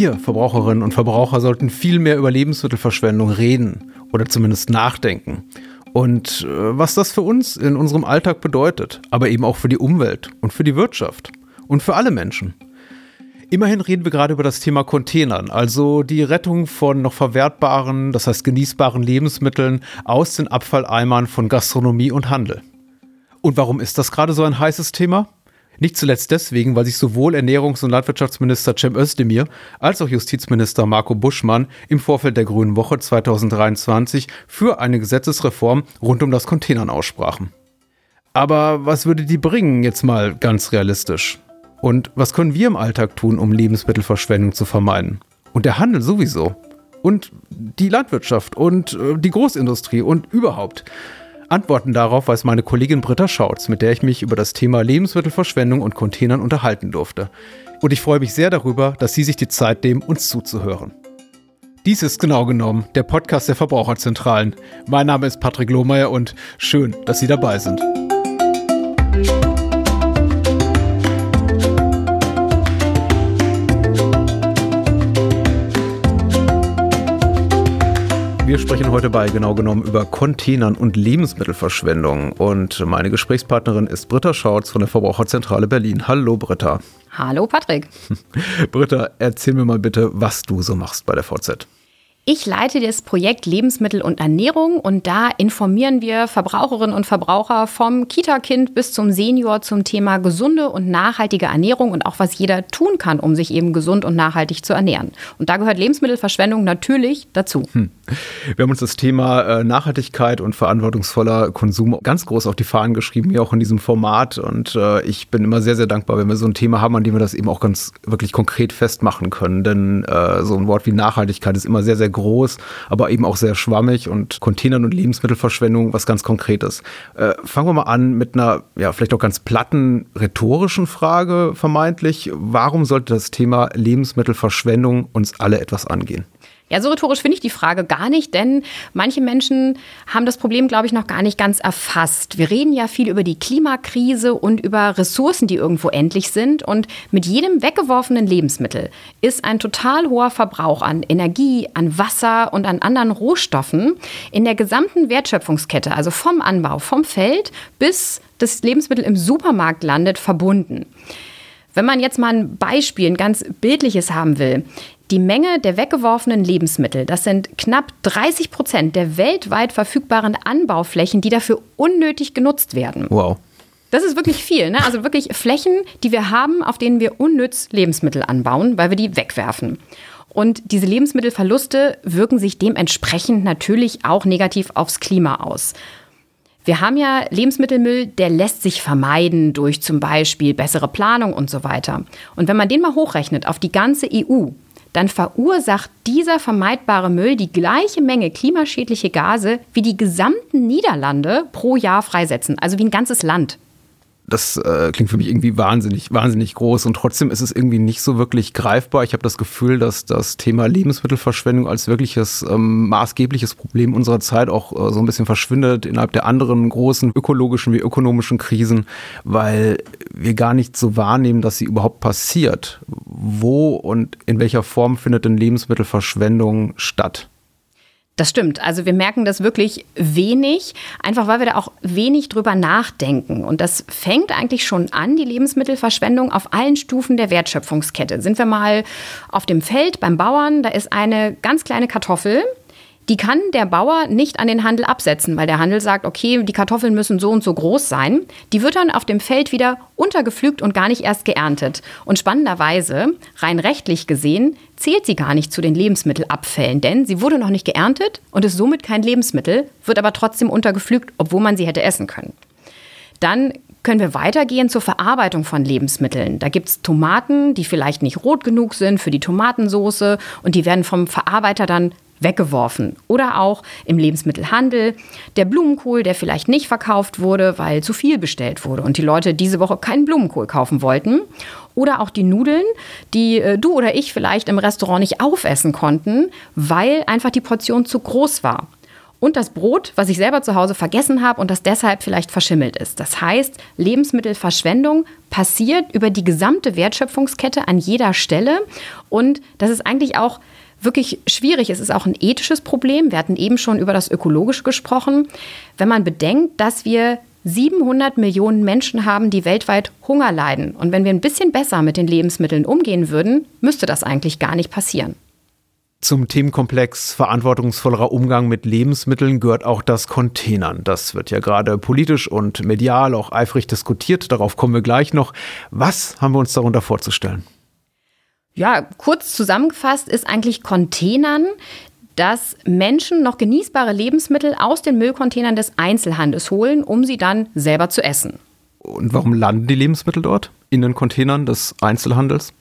Wir, Verbraucherinnen und Verbraucher, sollten viel mehr über Lebensmittelverschwendung reden oder zumindest nachdenken. Und äh, was das für uns in unserem Alltag bedeutet, aber eben auch für die Umwelt und für die Wirtschaft und für alle Menschen. Immerhin reden wir gerade über das Thema Containern, also die Rettung von noch verwertbaren, das heißt genießbaren Lebensmitteln aus den Abfalleimern von Gastronomie und Handel. Und warum ist das gerade so ein heißes Thema? Nicht zuletzt deswegen, weil sich sowohl Ernährungs- und Landwirtschaftsminister Cem Özdemir als auch Justizminister Marco Buschmann im Vorfeld der Grünen Woche 2023 für eine Gesetzesreform rund um das Containern aussprachen. Aber was würde die bringen, jetzt mal ganz realistisch? Und was können wir im Alltag tun, um Lebensmittelverschwendung zu vermeiden? Und der Handel sowieso. Und die Landwirtschaft und äh, die Großindustrie und überhaupt. Antworten darauf weiß meine Kollegin Britta Schautz, mit der ich mich über das Thema Lebensmittelverschwendung und Containern unterhalten durfte. Und ich freue mich sehr darüber, dass Sie sich die Zeit nehmen, uns zuzuhören. Dies ist genau genommen der Podcast der Verbraucherzentralen. Mein Name ist Patrick Lohmeier und schön, dass Sie dabei sind. Wir sprechen heute bei genau genommen über Containern und Lebensmittelverschwendung. Und meine Gesprächspartnerin ist Britta Schautz von der Verbraucherzentrale Berlin. Hallo Britta. Hallo Patrick. Britta, erzähl mir mal bitte, was du so machst bei der VZ. Ich leite das Projekt Lebensmittel und Ernährung und da informieren wir Verbraucherinnen und Verbraucher vom Kita-Kind bis zum Senior zum Thema gesunde und nachhaltige Ernährung und auch was jeder tun kann, um sich eben gesund und nachhaltig zu ernähren. Und da gehört Lebensmittelverschwendung natürlich dazu. Hm. Wir haben uns das Thema äh, Nachhaltigkeit und verantwortungsvoller Konsum ganz groß auf die Fahnen geschrieben, hier auch in diesem Format. Und äh, ich bin immer sehr, sehr dankbar, wenn wir so ein Thema haben, an dem wir das eben auch ganz wirklich konkret festmachen können. Denn äh, so ein Wort wie Nachhaltigkeit ist immer sehr, sehr groß, aber eben auch sehr schwammig und Containern und Lebensmittelverschwendung was ganz Konkretes. Äh, fangen wir mal an mit einer, ja, vielleicht auch ganz platten rhetorischen Frage vermeintlich. Warum sollte das Thema Lebensmittelverschwendung uns alle etwas angehen? Ja, so rhetorisch finde ich die Frage gar nicht, denn manche Menschen haben das Problem, glaube ich, noch gar nicht ganz erfasst. Wir reden ja viel über die Klimakrise und über Ressourcen, die irgendwo endlich sind. Und mit jedem weggeworfenen Lebensmittel ist ein total hoher Verbrauch an Energie, an Wasser und an anderen Rohstoffen in der gesamten Wertschöpfungskette, also vom Anbau, vom Feld bis das Lebensmittel im Supermarkt landet, verbunden. Wenn man jetzt mal ein Beispiel, ein ganz bildliches haben will, die Menge der weggeworfenen Lebensmittel, das sind knapp 30 Prozent der weltweit verfügbaren Anbauflächen, die dafür unnötig genutzt werden. Wow. Das ist wirklich viel. Ne? Also wirklich Flächen, die wir haben, auf denen wir unnütz Lebensmittel anbauen, weil wir die wegwerfen. Und diese Lebensmittelverluste wirken sich dementsprechend natürlich auch negativ aufs Klima aus. Wir haben ja Lebensmittelmüll, der lässt sich vermeiden durch zum Beispiel bessere Planung und so weiter. Und wenn man den mal hochrechnet auf die ganze EU, dann verursacht dieser vermeidbare Müll die gleiche Menge klimaschädliche Gase, wie die gesamten Niederlande pro Jahr freisetzen, also wie ein ganzes Land. Das äh, klingt für mich irgendwie wahnsinnig, wahnsinnig groß und trotzdem ist es irgendwie nicht so wirklich greifbar. Ich habe das Gefühl, dass das Thema Lebensmittelverschwendung als wirkliches ähm, maßgebliches Problem unserer Zeit auch äh, so ein bisschen verschwindet innerhalb der anderen großen ökologischen wie ökonomischen Krisen, weil wir gar nicht so wahrnehmen, dass sie überhaupt passiert. Wo und in welcher Form findet denn Lebensmittelverschwendung statt? Das stimmt. Also wir merken das wirklich wenig, einfach weil wir da auch wenig drüber nachdenken. Und das fängt eigentlich schon an, die Lebensmittelverschwendung auf allen Stufen der Wertschöpfungskette. Sind wir mal auf dem Feld beim Bauern, da ist eine ganz kleine Kartoffel, die kann der Bauer nicht an den Handel absetzen, weil der Handel sagt, okay, die Kartoffeln müssen so und so groß sein. Die wird dann auf dem Feld wieder untergepflügt und gar nicht erst geerntet. Und spannenderweise, rein rechtlich gesehen, zählt sie gar nicht zu den Lebensmittelabfällen, denn sie wurde noch nicht geerntet und ist somit kein Lebensmittel, wird aber trotzdem untergepflügt, obwohl man sie hätte essen können. Dann können wir weitergehen zur Verarbeitung von Lebensmitteln. Da gibt es Tomaten, die vielleicht nicht rot genug sind für die Tomatensoße und die werden vom Verarbeiter dann weggeworfen. Oder auch im Lebensmittelhandel der Blumenkohl, der vielleicht nicht verkauft wurde, weil zu viel bestellt wurde und die Leute diese Woche keinen Blumenkohl kaufen wollten. Oder auch die Nudeln, die äh, du oder ich vielleicht im Restaurant nicht aufessen konnten, weil einfach die Portion zu groß war. und das Brot, was ich selber zu Hause vergessen habe und das deshalb vielleicht verschimmelt ist. Das heißt, Lebensmittelverschwendung passiert über die gesamte Wertschöpfungskette an jeder Stelle und das ist eigentlich auch wirklich schwierig. Es ist auch ein ethisches Problem. Wir hatten eben schon über das Ökologische gesprochen. Wenn man bedenkt, dass wir 700 Millionen Menschen haben, die weltweit Hunger leiden. Und wenn wir ein bisschen besser mit den Lebensmitteln umgehen würden, müsste das eigentlich gar nicht passieren. Zum Themenkomplex verantwortungsvollerer Umgang mit Lebensmitteln gehört auch das Containern. Das wird ja gerade politisch und medial auch eifrig diskutiert. Darauf kommen wir gleich noch. Was haben wir uns darunter vorzustellen? Ja, kurz zusammengefasst ist eigentlich Containern, dass Menschen noch genießbare Lebensmittel aus den Müllcontainern des Einzelhandels holen, um sie dann selber zu essen. Und warum landen die Lebensmittel dort? In den Containern des Einzelhandels?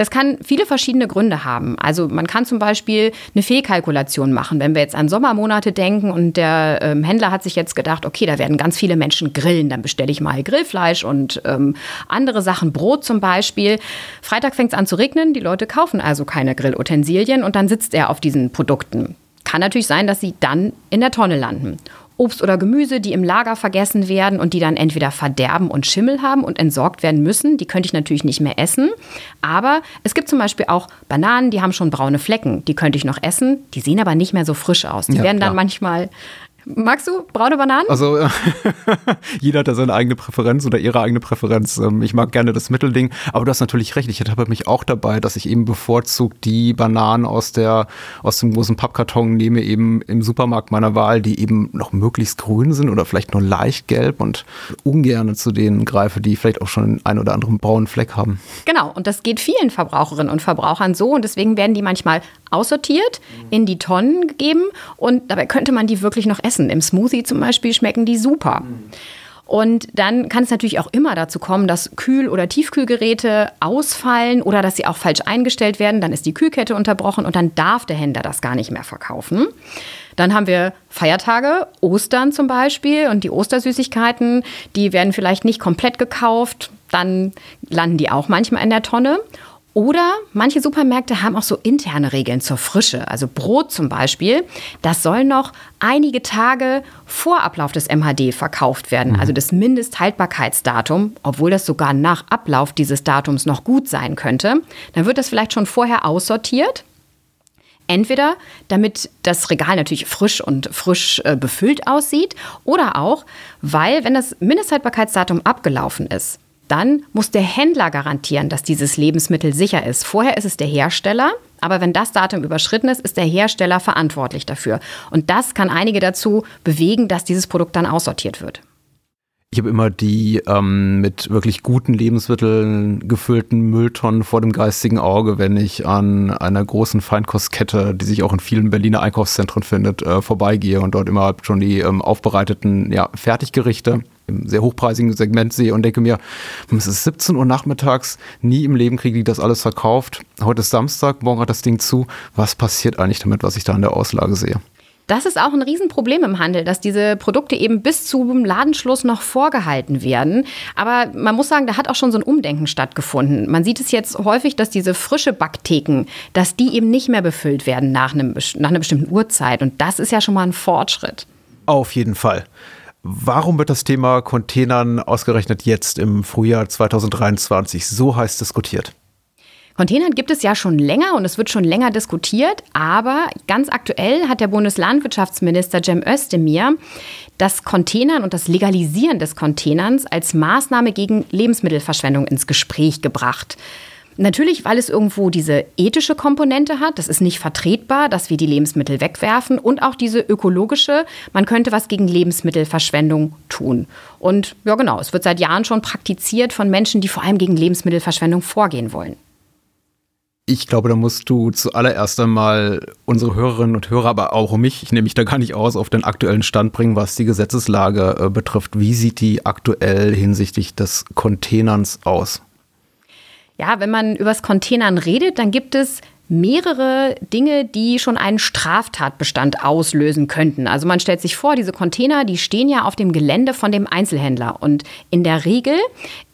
Das kann viele verschiedene Gründe haben. Also man kann zum Beispiel eine Fehlkalkulation machen. Wenn wir jetzt an Sommermonate denken und der ähm, Händler hat sich jetzt gedacht, okay, da werden ganz viele Menschen grillen, dann bestelle ich mal Grillfleisch und ähm, andere Sachen, Brot zum Beispiel. Freitag fängt es an zu regnen, die Leute kaufen also keine Grillutensilien und dann sitzt er auf diesen Produkten. Kann natürlich sein, dass sie dann in der Tonne landen. Obst oder Gemüse, die im Lager vergessen werden und die dann entweder verderben und Schimmel haben und entsorgt werden müssen. Die könnte ich natürlich nicht mehr essen. Aber es gibt zum Beispiel auch Bananen, die haben schon braune Flecken. Die könnte ich noch essen. Die sehen aber nicht mehr so frisch aus. Die ja, werden dann klar. manchmal Magst du braune Bananen? Also jeder hat da seine eigene Präferenz oder ihre eigene Präferenz. Ähm, ich mag gerne das Mittelding, aber du hast natürlich recht. Ich ertappe mich auch dabei, dass ich eben bevorzugt die Bananen aus der aus dem großen Pappkarton nehme, eben im Supermarkt meiner Wahl, die eben noch möglichst grün sind oder vielleicht nur leicht gelb und ungern zu denen greife, die vielleicht auch schon einen oder anderen braunen Fleck haben. Genau, und das geht vielen Verbraucherinnen und Verbrauchern so und deswegen werden die manchmal aussortiert, in die Tonnen gegeben und dabei könnte man die wirklich noch essen. Im Smoothie zum Beispiel schmecken die super. Und dann kann es natürlich auch immer dazu kommen, dass Kühl- oder Tiefkühlgeräte ausfallen oder dass sie auch falsch eingestellt werden. Dann ist die Kühlkette unterbrochen und dann darf der Händler das gar nicht mehr verkaufen. Dann haben wir Feiertage, Ostern zum Beispiel und die Ostersüßigkeiten, die werden vielleicht nicht komplett gekauft. Dann landen die auch manchmal in der Tonne. Oder manche Supermärkte haben auch so interne Regeln zur Frische. Also Brot zum Beispiel, das soll noch einige Tage vor Ablauf des MHD verkauft werden, also das Mindesthaltbarkeitsdatum, obwohl das sogar nach Ablauf dieses Datums noch gut sein könnte. Dann wird das vielleicht schon vorher aussortiert. Entweder damit das Regal natürlich frisch und frisch äh, befüllt aussieht oder auch, weil, wenn das Mindesthaltbarkeitsdatum abgelaufen ist, dann muss der Händler garantieren, dass dieses Lebensmittel sicher ist. Vorher ist es der Hersteller, aber wenn das Datum überschritten ist, ist der Hersteller verantwortlich dafür. Und das kann einige dazu bewegen, dass dieses Produkt dann aussortiert wird. Ich habe immer die ähm, mit wirklich guten Lebensmitteln gefüllten Mülltonnen vor dem geistigen Auge, wenn ich an einer großen Feinkostkette, die sich auch in vielen Berliner Einkaufszentren findet, äh, vorbeigehe und dort immer schon die ähm, aufbereiteten ja, Fertiggerichte im sehr hochpreisigen Segment sehe und denke mir, es ist 17 Uhr nachmittags, nie im Leben kriege ich das alles verkauft. Heute ist Samstag, morgen hat das Ding zu. Was passiert eigentlich damit, was ich da in der Auslage sehe? Das ist auch ein Riesenproblem im Handel, dass diese Produkte eben bis zum Ladenschluss noch vorgehalten werden. Aber man muss sagen, da hat auch schon so ein Umdenken stattgefunden. Man sieht es jetzt häufig, dass diese frische Backtheken, dass die eben nicht mehr befüllt werden nach, einem, nach einer bestimmten Uhrzeit. Und das ist ja schon mal ein Fortschritt. Auf jeden Fall. Warum wird das Thema Containern ausgerechnet jetzt im Frühjahr 2023 so heiß diskutiert? Containern gibt es ja schon länger und es wird schon länger diskutiert, aber ganz aktuell hat der Bundeslandwirtschaftsminister Cem Özdemir das Containern und das Legalisieren des Containerns als Maßnahme gegen Lebensmittelverschwendung ins Gespräch gebracht. Natürlich, weil es irgendwo diese ethische Komponente hat. Das ist nicht vertretbar, dass wir die Lebensmittel wegwerfen. Und auch diese ökologische, man könnte was gegen Lebensmittelverschwendung tun. Und ja, genau, es wird seit Jahren schon praktiziert von Menschen, die vor allem gegen Lebensmittelverschwendung vorgehen wollen. Ich glaube, da musst du zuallererst einmal unsere Hörerinnen und Hörer, aber auch mich, ich nehme mich da gar nicht aus, auf den aktuellen Stand bringen, was die Gesetzeslage äh, betrifft. Wie sieht die aktuell hinsichtlich des Containerns aus? Ja, wenn man übers Containern redet, dann gibt es mehrere Dinge, die schon einen Straftatbestand auslösen könnten. Also man stellt sich vor, diese Container, die stehen ja auf dem Gelände von dem Einzelhändler und in der Regel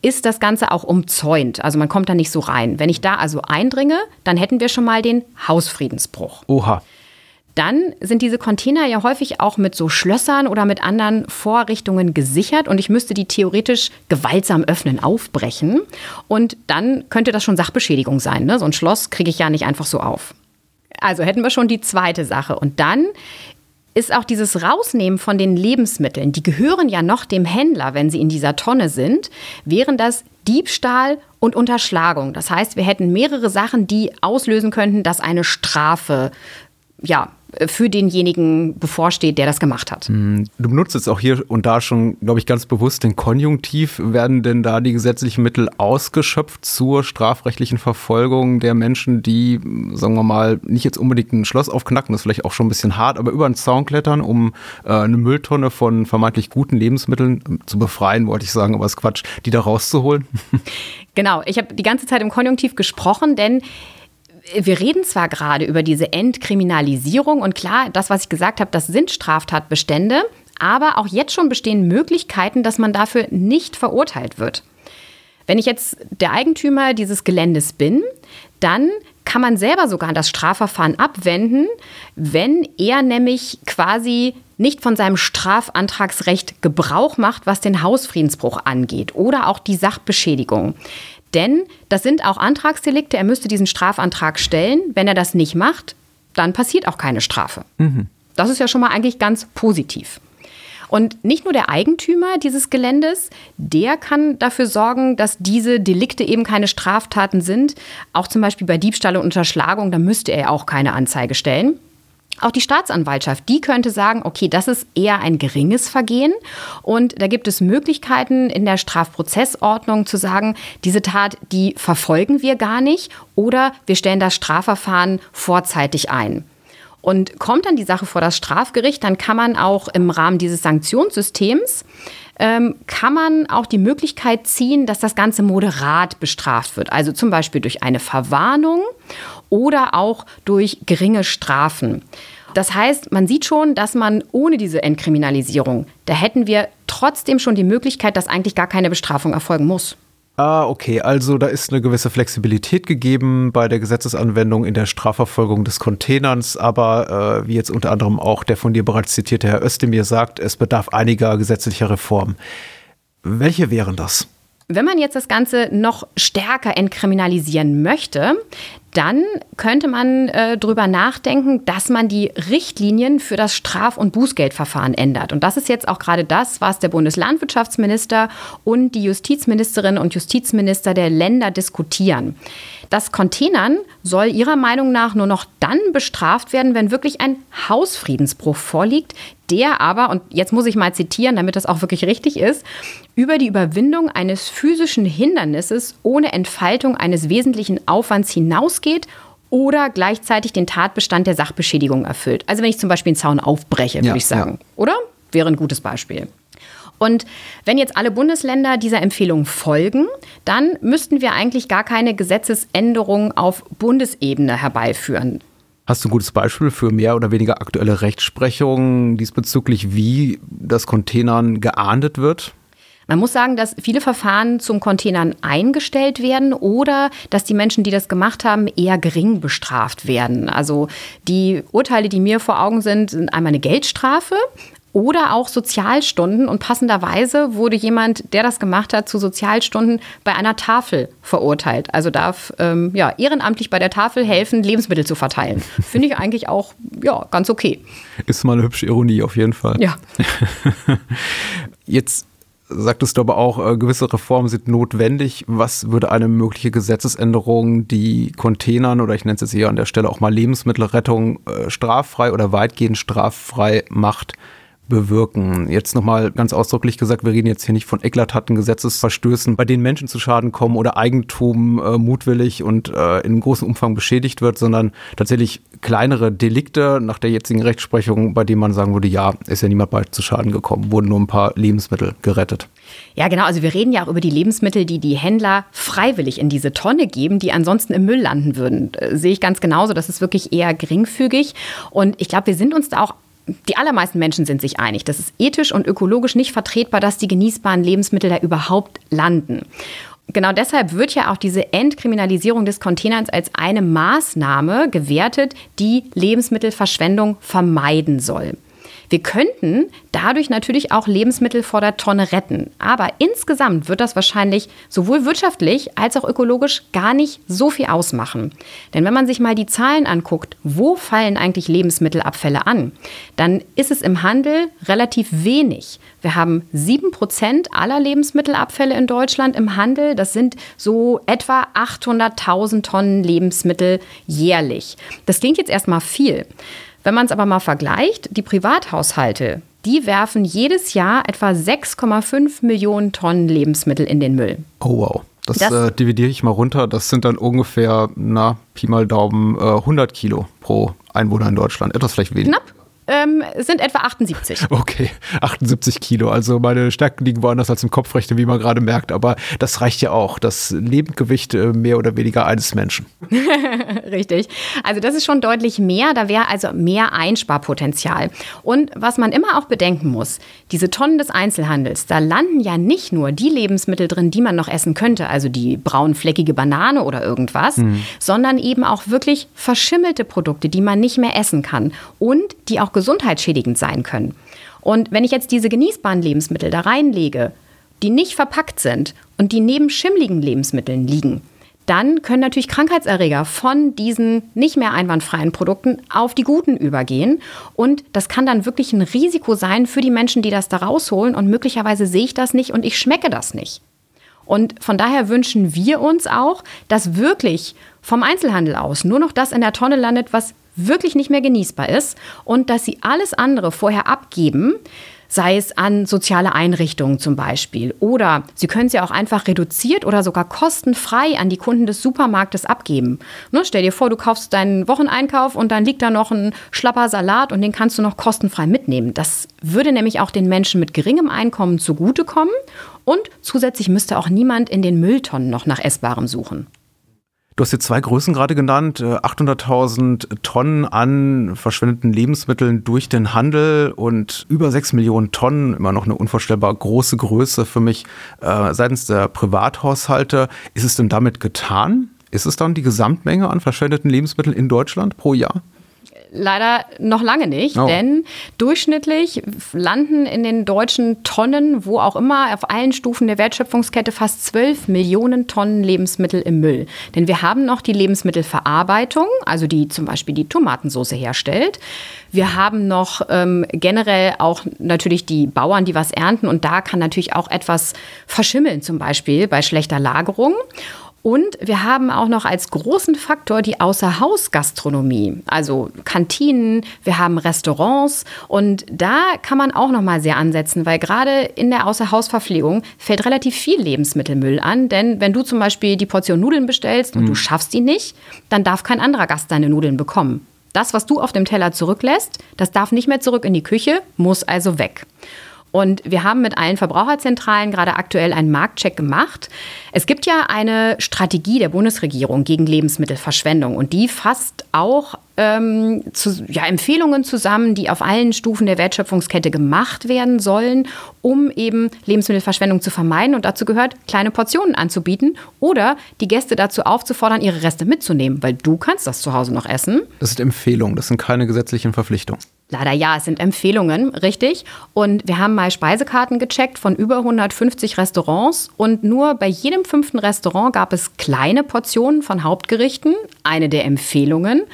ist das Ganze auch umzäunt. Also man kommt da nicht so rein. Wenn ich da also eindringe, dann hätten wir schon mal den Hausfriedensbruch. Oha. Dann sind diese Container ja häufig auch mit so Schlössern oder mit anderen Vorrichtungen gesichert und ich müsste die theoretisch gewaltsam öffnen, aufbrechen und dann könnte das schon Sachbeschädigung sein. Ne? So ein Schloss kriege ich ja nicht einfach so auf. Also hätten wir schon die zweite Sache. Und dann ist auch dieses Rausnehmen von den Lebensmitteln, die gehören ja noch dem Händler, wenn sie in dieser Tonne sind, wären das Diebstahl und Unterschlagung. Das heißt, wir hätten mehrere Sachen, die auslösen könnten, dass eine Strafe ja, für denjenigen bevorsteht, der das gemacht hat. Hm, du benutzt jetzt auch hier und da schon, glaube ich, ganz bewusst den Konjunktiv. Werden denn da die gesetzlichen Mittel ausgeschöpft zur strafrechtlichen Verfolgung der Menschen, die, sagen wir mal, nicht jetzt unbedingt ein Schloss aufknacken, das ist vielleicht auch schon ein bisschen hart, aber über einen Zaun klettern, um äh, eine Mülltonne von vermeintlich guten Lebensmitteln äh, zu befreien, wollte ich sagen, aber es ist Quatsch, die da rauszuholen? Genau, ich habe die ganze Zeit im Konjunktiv gesprochen, denn wir reden zwar gerade über diese Entkriminalisierung und klar, das, was ich gesagt habe, das sind Straftatbestände, aber auch jetzt schon bestehen Möglichkeiten, dass man dafür nicht verurteilt wird. Wenn ich jetzt der Eigentümer dieses Geländes bin, dann kann man selber sogar das Strafverfahren abwenden, wenn er nämlich quasi nicht von seinem Strafantragsrecht Gebrauch macht, was den Hausfriedensbruch angeht oder auch die Sachbeschädigung. Denn das sind auch Antragsdelikte. Er müsste diesen Strafantrag stellen. Wenn er das nicht macht, dann passiert auch keine Strafe. Mhm. Das ist ja schon mal eigentlich ganz positiv. Und nicht nur der Eigentümer dieses Geländes, der kann dafür sorgen, dass diese Delikte eben keine Straftaten sind. Auch zum Beispiel bei Diebstahl und Unterschlagung, da müsste er auch keine Anzeige stellen. Auch die Staatsanwaltschaft, die könnte sagen, okay, das ist eher ein geringes Vergehen und da gibt es Möglichkeiten in der Strafprozessordnung zu sagen, diese Tat, die verfolgen wir gar nicht oder wir stellen das Strafverfahren vorzeitig ein. Und kommt dann die Sache vor das Strafgericht, dann kann man auch im Rahmen dieses Sanktionssystems ähm, kann man auch die Möglichkeit ziehen, dass das Ganze moderat bestraft wird. Also zum Beispiel durch eine Verwarnung oder auch durch geringe Strafen. Das heißt, man sieht schon, dass man ohne diese Entkriminalisierung, da hätten wir trotzdem schon die Möglichkeit, dass eigentlich gar keine Bestrafung erfolgen muss. Ah, okay. Also da ist eine gewisse Flexibilität gegeben bei der Gesetzesanwendung in der Strafverfolgung des Containerns, aber äh, wie jetzt unter anderem auch der von dir bereits zitierte Herr Özdemir sagt, es bedarf einiger gesetzlicher Reformen. Welche wären das? Wenn man jetzt das Ganze noch stärker entkriminalisieren möchte, dann könnte man äh, darüber nachdenken, dass man die Richtlinien für das Straf- und Bußgeldverfahren ändert. Und das ist jetzt auch gerade das, was der Bundeslandwirtschaftsminister und die Justizministerinnen und Justizminister der Länder diskutieren. Das Containern soll ihrer Meinung nach nur noch dann bestraft werden, wenn wirklich ein Hausfriedensbruch vorliegt, der aber, und jetzt muss ich mal zitieren, damit das auch wirklich richtig ist, über die Überwindung eines physischen Hindernisses ohne Entfaltung eines wesentlichen Aufwands hinausgeht oder gleichzeitig den Tatbestand der Sachbeschädigung erfüllt. Also wenn ich zum Beispiel einen Zaun aufbreche, würde ja, ich sagen. Ja. Oder? Wäre ein gutes Beispiel. Und wenn jetzt alle Bundesländer dieser Empfehlung folgen, dann müssten wir eigentlich gar keine Gesetzesänderung auf Bundesebene herbeiführen. Hast du ein gutes Beispiel für mehr oder weniger aktuelle Rechtsprechung diesbezüglich, wie das Containern geahndet wird? Man muss sagen, dass viele Verfahren zum Containern eingestellt werden oder dass die Menschen, die das gemacht haben, eher gering bestraft werden. Also die Urteile, die mir vor Augen sind, sind einmal eine Geldstrafe oder auch Sozialstunden. Und passenderweise wurde jemand, der das gemacht hat, zu Sozialstunden bei einer Tafel verurteilt. Also darf ähm, ja, ehrenamtlich bei der Tafel helfen, Lebensmittel zu verteilen. Finde ich eigentlich auch ja, ganz okay. Ist mal eine hübsche Ironie auf jeden Fall. Ja. Jetzt sagtest du aber auch, äh, gewisse Reformen sind notwendig. Was würde eine mögliche Gesetzesänderung, die Containern oder ich nenne es jetzt hier an der Stelle auch mal Lebensmittelrettung äh, straffrei oder weitgehend straffrei macht, bewirken. Jetzt nochmal ganz ausdrücklich gesagt, wir reden jetzt hier nicht von eklatanten Gesetzesverstößen, bei denen Menschen zu Schaden kommen oder Eigentum äh, mutwillig und äh, in großem Umfang beschädigt wird, sondern tatsächlich kleinere Delikte nach der jetzigen Rechtsprechung, bei denen man sagen würde, ja, ist ja niemand bald zu Schaden gekommen, wurden nur ein paar Lebensmittel gerettet. Ja, genau. Also wir reden ja auch über die Lebensmittel, die die Händler freiwillig in diese Tonne geben, die ansonsten im Müll landen würden. Äh, sehe ich ganz genauso. Das ist wirklich eher geringfügig. Und ich glaube, wir sind uns da auch die allermeisten Menschen sind sich einig, das ist ethisch und ökologisch nicht vertretbar, dass die genießbaren Lebensmittel da überhaupt landen. genau deshalb wird ja auch diese Entkriminalisierung des Containers als eine Maßnahme gewertet, die Lebensmittelverschwendung vermeiden soll. Wir könnten dadurch natürlich auch Lebensmittel vor der Tonne retten. Aber insgesamt wird das wahrscheinlich sowohl wirtschaftlich als auch ökologisch gar nicht so viel ausmachen. Denn wenn man sich mal die Zahlen anguckt, wo fallen eigentlich Lebensmittelabfälle an, dann ist es im Handel relativ wenig. Wir haben sieben Prozent aller Lebensmittelabfälle in Deutschland im Handel. Das sind so etwa 800.000 Tonnen Lebensmittel jährlich. Das klingt jetzt erstmal viel. Wenn man es aber mal vergleicht, die Privathaushalte, die werfen jedes Jahr etwa 6,5 Millionen Tonnen Lebensmittel in den Müll. Oh wow. Das, das äh, dividiere ich mal runter. Das sind dann ungefähr, na, Pi mal Daumen, äh, 100 Kilo pro Einwohner in Deutschland. Etwas vielleicht weniger. Knapp ähm, sind etwa 78. Okay, 78 Kilo. Also meine Stärken liegen woanders als im Kopfrechnen, wie man gerade merkt. Aber das reicht ja auch. Das Lebendgewicht äh, mehr oder weniger eines Menschen. Richtig. Also das ist schon deutlich mehr. Da wäre also mehr Einsparpotenzial. Und was man immer auch bedenken muss, diese Tonnen des Einzelhandels, da landen ja nicht nur die Lebensmittel drin, die man noch essen könnte, also die braunfleckige Banane oder irgendwas, mhm. sondern eben auch wirklich verschimmelte Produkte, die man nicht mehr essen kann und die auch gesundheitsschädigend sein können. Und wenn ich jetzt diese genießbaren Lebensmittel da reinlege, die nicht verpackt sind und die neben schimmligen Lebensmitteln liegen, dann können natürlich Krankheitserreger von diesen nicht mehr einwandfreien Produkten auf die guten übergehen. Und das kann dann wirklich ein Risiko sein für die Menschen, die das da rausholen. Und möglicherweise sehe ich das nicht und ich schmecke das nicht. Und von daher wünschen wir uns auch, dass wirklich vom Einzelhandel aus nur noch das in der Tonne landet, was wirklich nicht mehr genießbar ist und dass sie alles andere vorher abgeben, sei es an soziale Einrichtungen zum Beispiel. Oder Sie können sie auch einfach reduziert oder sogar kostenfrei an die Kunden des Supermarktes abgeben. Ne, stell dir vor, du kaufst deinen Wocheneinkauf und dann liegt da noch ein schlapper Salat und den kannst du noch kostenfrei mitnehmen. Das würde nämlich auch den Menschen mit geringem Einkommen zugutekommen und zusätzlich müsste auch niemand in den Mülltonnen noch nach Essbarem suchen. Du hast jetzt zwei Größen gerade genannt, 800.000 äh, Tonnen an verschwendeten Lebensmitteln durch den Handel und über 6 Millionen Tonnen, immer noch eine unvorstellbar große Größe für mich äh, seitens der Privathaushalte. Ist es denn damit getan? Ist es dann die Gesamtmenge an verschwendeten Lebensmitteln in Deutschland pro Jahr? Leider noch lange nicht, oh. denn durchschnittlich landen in den deutschen Tonnen, wo auch immer, auf allen Stufen der Wertschöpfungskette fast 12 Millionen Tonnen Lebensmittel im Müll. Denn wir haben noch die Lebensmittelverarbeitung, also die zum Beispiel die Tomatensauce herstellt. Wir haben noch ähm, generell auch natürlich die Bauern, die was ernten und da kann natürlich auch etwas verschimmeln, zum Beispiel bei schlechter Lagerung. Und wir haben auch noch als großen Faktor die Außerhausgastronomie, also Kantinen, wir haben Restaurants und da kann man auch noch mal sehr ansetzen, weil gerade in der Außerhausverpflegung fällt relativ viel Lebensmittelmüll an, denn wenn du zum Beispiel die Portion Nudeln bestellst und mhm. du schaffst die nicht, dann darf kein anderer Gast deine Nudeln bekommen. Das, was du auf dem Teller zurücklässt, das darf nicht mehr zurück in die Küche, muss also weg. Und wir haben mit allen Verbraucherzentralen gerade aktuell einen Marktcheck gemacht. Es gibt ja eine Strategie der Bundesregierung gegen Lebensmittelverschwendung und die fasst auch ähm, zu, ja, Empfehlungen zusammen, die auf allen Stufen der Wertschöpfungskette gemacht werden sollen, um eben Lebensmittelverschwendung zu vermeiden. Und dazu gehört, kleine Portionen anzubieten oder die Gäste dazu aufzufordern, ihre Reste mitzunehmen, weil du kannst das zu Hause noch essen. Das sind Empfehlungen, das sind keine gesetzlichen Verpflichtungen. Leider ja, es sind Empfehlungen, richtig. Und wir haben mal Speisekarten gecheckt von über 150 Restaurants und nur bei jedem fünften Restaurant gab es kleine Portionen von Hauptgerichten, eine der Empfehlungen.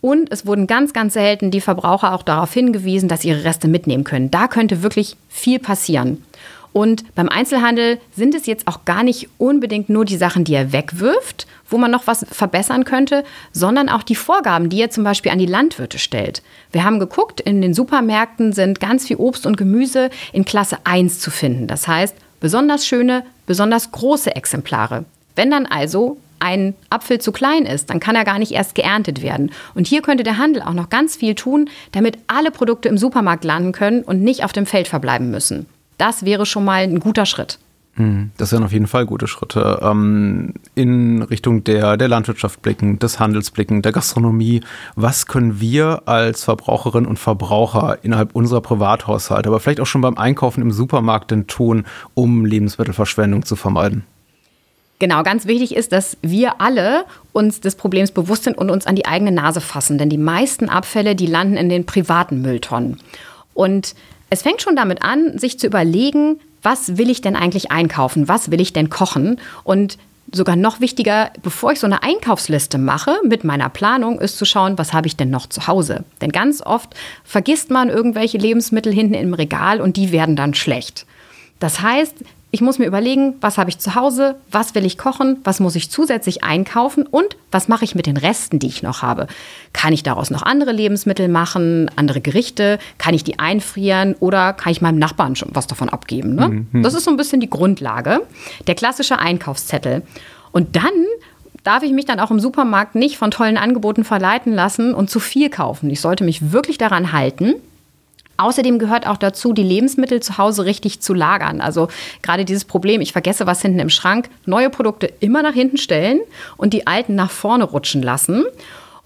Und es wurden ganz, ganz selten die Verbraucher auch darauf hingewiesen, dass ihre Reste mitnehmen können. Da könnte wirklich viel passieren. Und beim Einzelhandel sind es jetzt auch gar nicht unbedingt nur die Sachen, die er wegwirft, wo man noch was verbessern könnte, sondern auch die Vorgaben, die er zum Beispiel an die Landwirte stellt. Wir haben geguckt, in den Supermärkten sind ganz viel Obst und Gemüse in Klasse 1 zu finden. Das heißt, besonders schöne, besonders große Exemplare. Wenn dann also ein Apfel zu klein ist, dann kann er gar nicht erst geerntet werden. Und hier könnte der Handel auch noch ganz viel tun, damit alle Produkte im Supermarkt landen können und nicht auf dem Feld verbleiben müssen. Das wäre schon mal ein guter Schritt. Hm, das wären auf jeden Fall gute Schritte. Ähm, in Richtung der, der Landwirtschaft blicken, des Handels blicken, der Gastronomie. Was können wir als Verbraucherinnen und Verbraucher innerhalb unserer Privathaushalte, aber vielleicht auch schon beim Einkaufen im Supermarkt denn tun, um Lebensmittelverschwendung zu vermeiden? Genau, ganz wichtig ist, dass wir alle uns des Problems bewusst sind und uns an die eigene Nase fassen. Denn die meisten Abfälle, die landen in den privaten Mülltonnen. Und es fängt schon damit an, sich zu überlegen, was will ich denn eigentlich einkaufen? Was will ich denn kochen? Und sogar noch wichtiger, bevor ich so eine Einkaufsliste mache mit meiner Planung, ist zu schauen, was habe ich denn noch zu Hause? Denn ganz oft vergisst man irgendwelche Lebensmittel hinten im Regal und die werden dann schlecht. Das heißt, ich muss mir überlegen, was habe ich zu Hause, was will ich kochen, was muss ich zusätzlich einkaufen und was mache ich mit den Resten, die ich noch habe. Kann ich daraus noch andere Lebensmittel machen, andere Gerichte, kann ich die einfrieren oder kann ich meinem Nachbarn schon was davon abgeben? Ne? Mhm. Das ist so ein bisschen die Grundlage, der klassische Einkaufszettel. Und dann darf ich mich dann auch im Supermarkt nicht von tollen Angeboten verleiten lassen und zu viel kaufen. Ich sollte mich wirklich daran halten, Außerdem gehört auch dazu, die Lebensmittel zu Hause richtig zu lagern. Also gerade dieses Problem, ich vergesse was hinten im Schrank, neue Produkte immer nach hinten stellen und die alten nach vorne rutschen lassen.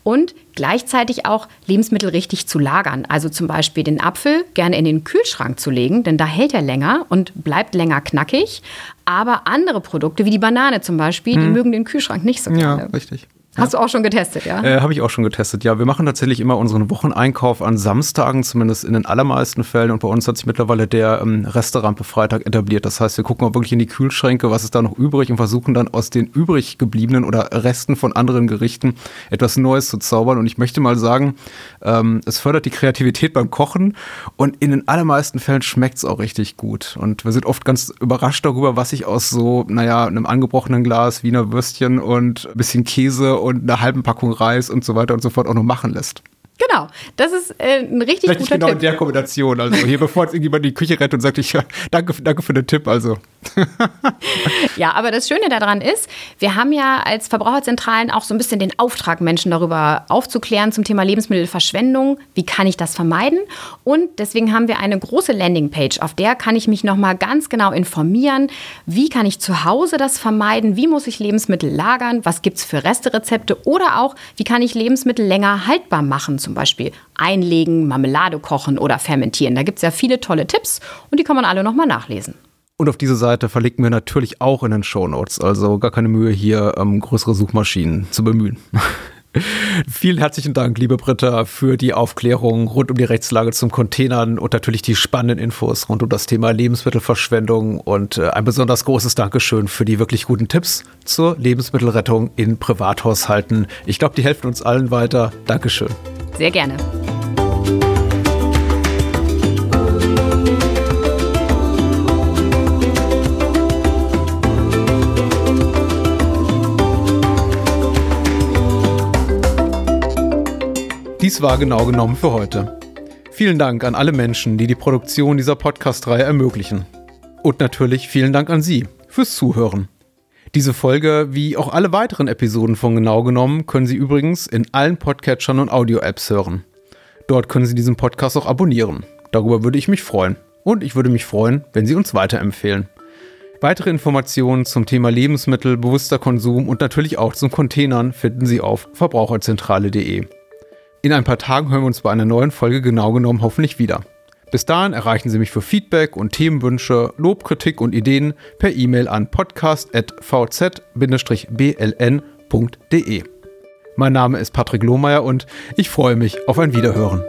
Und gleichzeitig auch Lebensmittel richtig zu lagern. Also zum Beispiel den Apfel gerne in den Kühlschrank zu legen, denn da hält er länger und bleibt länger knackig. Aber andere Produkte, wie die Banane zum Beispiel, hm. die mögen den Kühlschrank nicht so gerne. Ja, richtig. Hast du auch schon getestet, ja? Äh, Habe ich auch schon getestet, ja. Wir machen tatsächlich immer unseren Wocheneinkauf an Samstagen, zumindest in den allermeisten Fällen. Und bei uns hat sich mittlerweile der ähm, Restaurant-Freitag etabliert. Das heißt, wir gucken auch wirklich in die Kühlschränke, was ist da noch übrig und versuchen dann aus den übrig gebliebenen oder Resten von anderen Gerichten etwas Neues zu zaubern. Und ich möchte mal sagen, ähm, es fördert die Kreativität beim Kochen und in den allermeisten Fällen schmeckt es auch richtig gut. Und wir sind oft ganz überrascht darüber, was sich aus so, naja, einem angebrochenen Glas Wiener Würstchen und ein bisschen Käse und einer halben Packung Reis und so weiter und so fort auch noch machen lässt. Genau, das ist äh, ein richtig Vielleicht guter genau Tipp. in der Kombination. Also hier, bevor jetzt irgendjemand die Küche rettet und sagt, ich, danke, danke für den Tipp. Also. ja, aber das Schöne daran ist, wir haben ja als Verbraucherzentralen auch so ein bisschen den Auftrag, Menschen darüber aufzuklären zum Thema Lebensmittelverschwendung. Wie kann ich das vermeiden? Und deswegen haben wir eine große Landingpage, auf der kann ich mich nochmal ganz genau informieren. Wie kann ich zu Hause das vermeiden? Wie muss ich Lebensmittel lagern? Was gibt es für Resterezepte? Oder auch, wie kann ich Lebensmittel länger haltbar machen? Zum Beispiel einlegen, Marmelade kochen oder fermentieren. Da gibt es ja viele tolle Tipps und die kann man alle nochmal nachlesen. Und auf diese Seite verlinken wir natürlich auch in den Show Notes. Also gar keine Mühe, hier ähm, größere Suchmaschinen zu bemühen. Vielen herzlichen Dank, liebe Britta, für die Aufklärung rund um die Rechtslage zum Containern und natürlich die spannenden Infos rund um das Thema Lebensmittelverschwendung und äh, ein besonders großes Dankeschön für die wirklich guten Tipps zur Lebensmittelrettung in Privathaushalten. Ich glaube, die helfen uns allen weiter. Dankeschön. Sehr gerne. Dies war genau genommen für heute. Vielen Dank an alle Menschen, die die Produktion dieser Podcast-Reihe ermöglichen. Und natürlich vielen Dank an Sie fürs Zuhören. Diese Folge, wie auch alle weiteren Episoden von Genau genommen, können Sie übrigens in allen Podcatchern und Audio-Apps hören. Dort können Sie diesen Podcast auch abonnieren. Darüber würde ich mich freuen. Und ich würde mich freuen, wenn Sie uns weiterempfehlen. Weitere Informationen zum Thema Lebensmittel, bewusster Konsum und natürlich auch zum Containern finden Sie auf verbraucherzentrale.de. In ein paar Tagen hören wir uns bei einer neuen Folge genau genommen hoffentlich wieder. Bis dahin erreichen Sie mich für Feedback und Themenwünsche, Lob, Kritik und Ideen per E-Mail an podcast.vz-bln.de. Mein Name ist Patrick Lohmeier und ich freue mich auf ein Wiederhören.